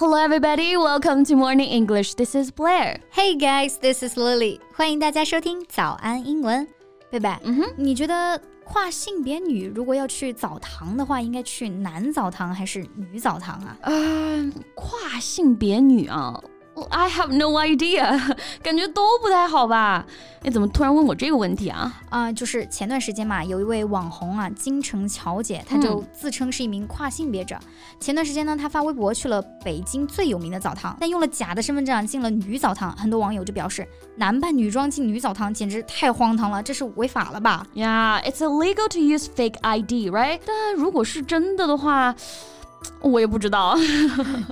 Hello, everybody. Welcome to Morning English. This is Blair. Hey guys, this is Lily. 欢迎大家收听早安英文。贝贝，嗯哼，你觉得跨性别女如果要去澡堂的话，应该去男澡堂还是女澡堂啊？呃，跨性别女啊。 I have no idea，感觉都不太好吧？哎，怎么突然问我这个问题啊？啊，就是前段时间嘛，有一位网红啊，金城乔姐，她就自称是一名跨性别者。前段时间呢，她发微博去了北京最有名的澡堂，但用了假的身份证进了女澡堂。很多网友就表示，男扮女装进女澡堂简直太荒唐了，这是违法了吧？Yeah，it's illegal to use fake ID，right？但如果是真的的话。我也不知道，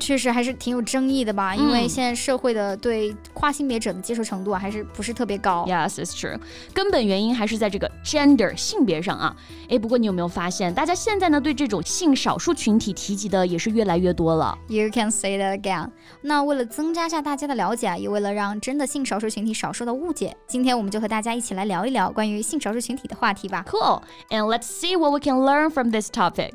确实还是挺有争议的吧？因为现在社会的对跨性别者的接受程度啊，还是不是特别高。Yes, it's true。根本原因还是在这个 gender 性别上啊。哎，不过你有没有发现，大家现在呢对这种性少数群体提及的也是越来越多了？You can say that again。那为了增加下大家的了解啊，也为了让真的性少数群体少受到误解，今天我们就和大家一起来聊一聊关于性少数群体的话题吧。Cool. And let's see what we can learn from this topic.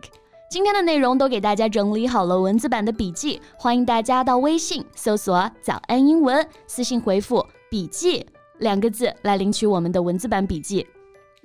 今天的内容都给大家整理好了文字版的笔记，欢迎大家到微信搜索“早安英文”，私信回复“笔记”两个字来领取我们的文字版笔记。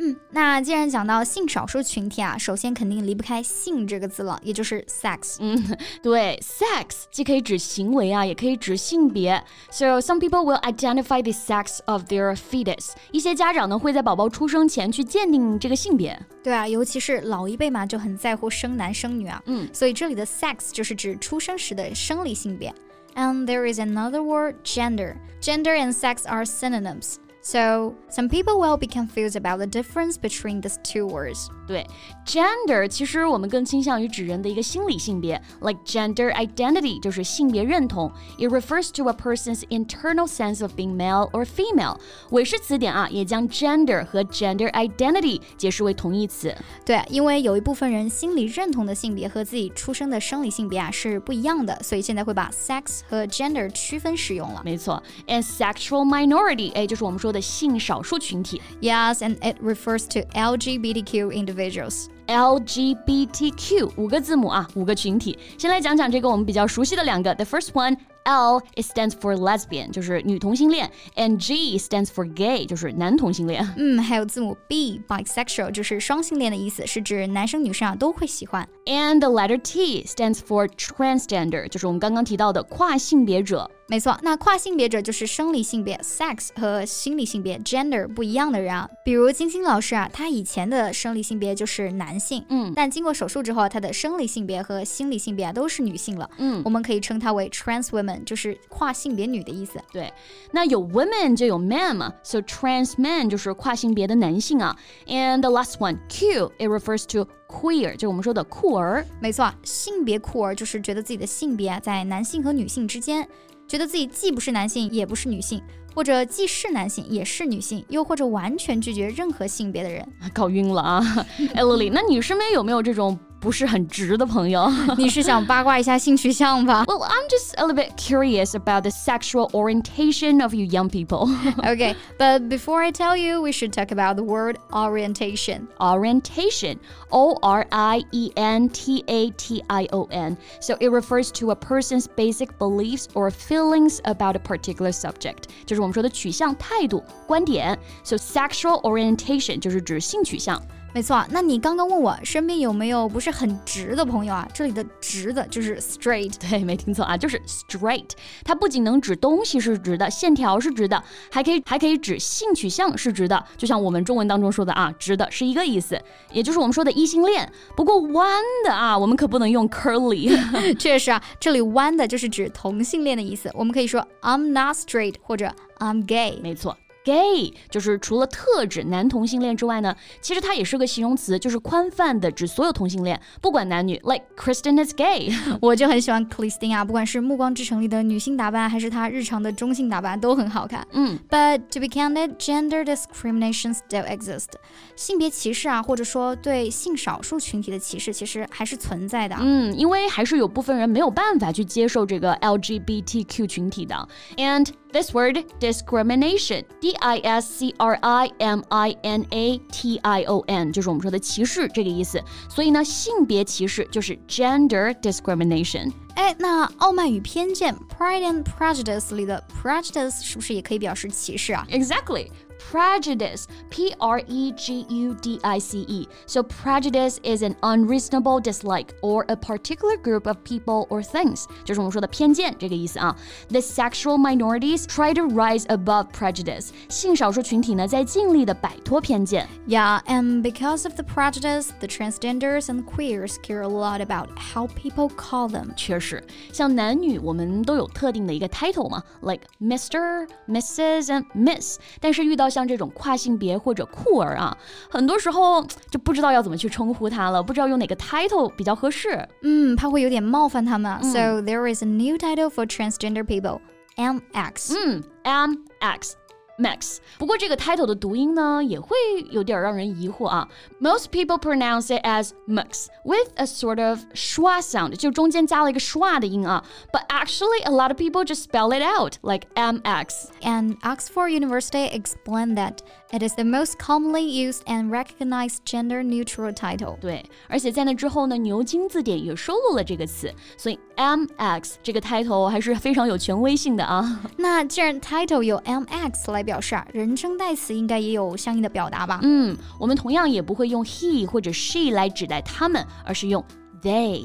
嗯，那既然讲到性少数群体啊，首先肯定离不开“性”这个字了，也就是 sex。嗯，对，sex 既可以指行为啊，也可以指性别。So some people will identify the sex of their fetus。一些家长呢会在宝宝出生前去鉴定这个性别。对啊，尤其是老一辈嘛，就很在乎生男生女啊。嗯，所以这里的 sex 就是指出生时的生理性别。And there is another word, gender. Gender and sex are synonyms. So, some people will be confused about the difference between these two words. 对，gender 其实我们更倾向于指人的一个心理性别，like gender identity 就是性别认同。It refers to a person's internal sense of being male or female。韦氏词典啊也将 gender 和 gender identity 解释为同义词。对，因为有一部分人心理认同的性别和自己出生的生理性别啊是不一样的，所以现在会把 sex 和 gender 区分使用了。没错，and sexual minority，哎，就是我们说的 性少数群体。Yes, and it refers to LGBTQ individuals individuals. LGBTQ 五个字母啊，五个群体。先来讲讲这个我们比较熟悉的两个。The first one L it stands for lesbian，就是女同性恋，and G stands for gay，就是男同性恋。嗯，还有字母 B bisexual，就是双性恋的意思，是指男生女生啊都会喜欢。And the letter T stands for transgender，就是我们刚刚提到的跨性别者。 没错，那跨性别者就是生理性别 sex 和心理性别 gender 不一样的人啊。比如金星老师啊，他以前的生理性别就是男性，嗯，但经过手术之后，他的生理性别和心理性别啊都是女性了，嗯，我们可以称他为 trans women，就是跨性别女的意思。对，那有 women 就有 man 嘛，so trans man 就是跨性别的男性啊。And the last one Q it refers to queer，就是我们说的酷儿。没错，性别酷儿就是觉得自己的性别啊在男性和女性之间。觉得自己既不是男性也不是女性，或者既是男性也是女性，又或者完全拒绝任何性别的人，搞晕了啊！艾，洛丽，那你身边有没有这种？不是很直的朋友，你是想八卦一下性取向吧？Well, I'm just a little bit curious about the sexual orientation of you young people. okay, but before I tell you, we should talk about the word orientation. Orientation, O R I E N T A T I O N. So it refers to a person's basic beliefs or feelings about a particular subject. 就是我们说的取向、态度、观点。So sexual orientation 就是指性取向。 没错，那你刚刚问我身边有没有不是很直的朋友啊？这里的直的就是 straight，对，没听错啊，就是 straight。它不仅能指东西是直的，线条是直的，还可以还可以指性取向是直的。就像我们中文当中说的啊，直的是一个意思，也就是我们说的异性恋。不过弯的啊，我们可不能用 curly。确实啊，这里弯的就是指同性恋的意思。我们可以说 I'm not straight 或者 I'm gay。没错。Gay 就是除了特指男同性恋之外呢，其实它也是个形容词，就是宽泛的指所有同性恋，不管男女。Like Kristen is gay，我就很喜欢 Kristen 啊，不管是《暮光之城》里的女性打扮，还是她日常的中性打扮，都很好看。嗯，But to be candid, gender discrimination still exists。性别歧视啊，或者说对性少数群体的歧视，其实还是存在的。嗯，因为还是有部分人没有办法去接受这个 LGBTQ 群体的。And this word discrimination。D I S C R I M I N A T I O N，就是我们说的歧视这个意思。所以呢，性别歧视就是 gender discrimination。 哎，那傲慢与偏见 （Pride and Prejudice） 里的 prejudice 是不是也可以表示歧视啊？Exactly prejudice, P R E G U D I C E. So, prejudice is an unreasonable dislike or a particular group of people or things. 就是我们说的偏见这个意思啊。The sexual minorities try to rise above prejudice. 性少数群体呢，在尽力的摆脱偏见。Yeah, and because of the prejudice, the transgenders and queers care a lot about how people call them. 确实，像男女，我们都有特定的一个 title 嘛，like Mr., Mrs. and Miss。但是遇到 像这种跨性别或者酷儿啊，很多时候就不知道要怎么去称呼他了，不知道用哪个 title 比较合适。嗯，怕会有点冒犯他们。嗯、so there is a new title for transgender people, MX. 嗯，MX。Max。不过这个 title 的读音呢，也会有点让人疑惑啊。Most people pronounce it as Max with a sort of schwa sound，就中间加了一个 schwa 的音啊。But actually, a lot of people just spell it out like MX. And Oxford University explained that it is the most commonly used and recognized gender-neutral title. 对，而且在那之后呢，牛津字典也收录了这个词，所以 MX 这个 title 还是非常有权威性的啊。那既然 title 有 MX 来表示啊，人称代词应该也有相应的表达吧？嗯，我们同样也不会用 he 或者 she 来指代他们，而是用 they。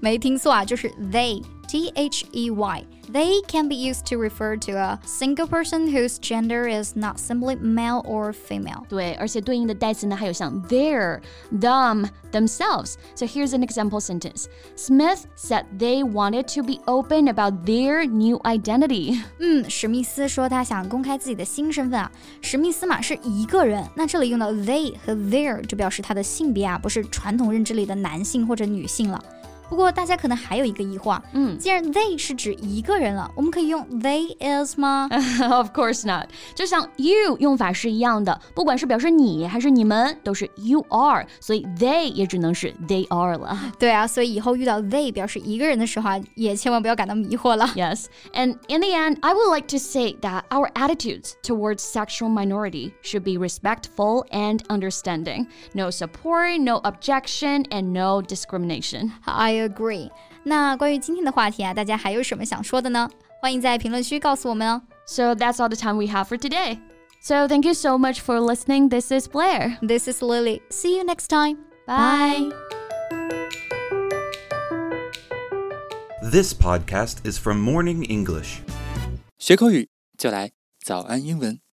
没听错啊，就是 they。T H E Y. They can be used to refer to a single person whose gender is not simply male or female. 对，而且对应的代词呢，还有像 their, them, themselves. So here's an example sentence. Smith said they wanted to be open about their new identity. 嗯，史密斯说他想公开自己的新身份啊。史密斯嘛是一个人，那这里用到 they 和 their 就表示他的性别啊，不是传统认知里的男性或者女性了。 不过大家可能还有一个疑惑，嗯，既然 they 是指一个人了，我们可以用 they is 吗？Of course not。就像 you 用法是一样的，不管是表示你还是你们，都是 you are，所以 they 也只能是 they are 了。对啊，所以以后遇到 they 表示一个人的时候啊，也千万不要感到迷惑了。Yes, and in the end, I would like to say that our attitudes towards sexual minority should be respectful and understanding. No support, no objection, and no discrimination. I agree。那关于今天的话题啊，大家还有什么想说的呢？欢迎在评论区告诉我们哦。So that's all the time we have for today. So thank you so much for listening. This is Blair. This is Lily. See you next time. Bye. This podcast is from Morning English. 学口语就来早安英文。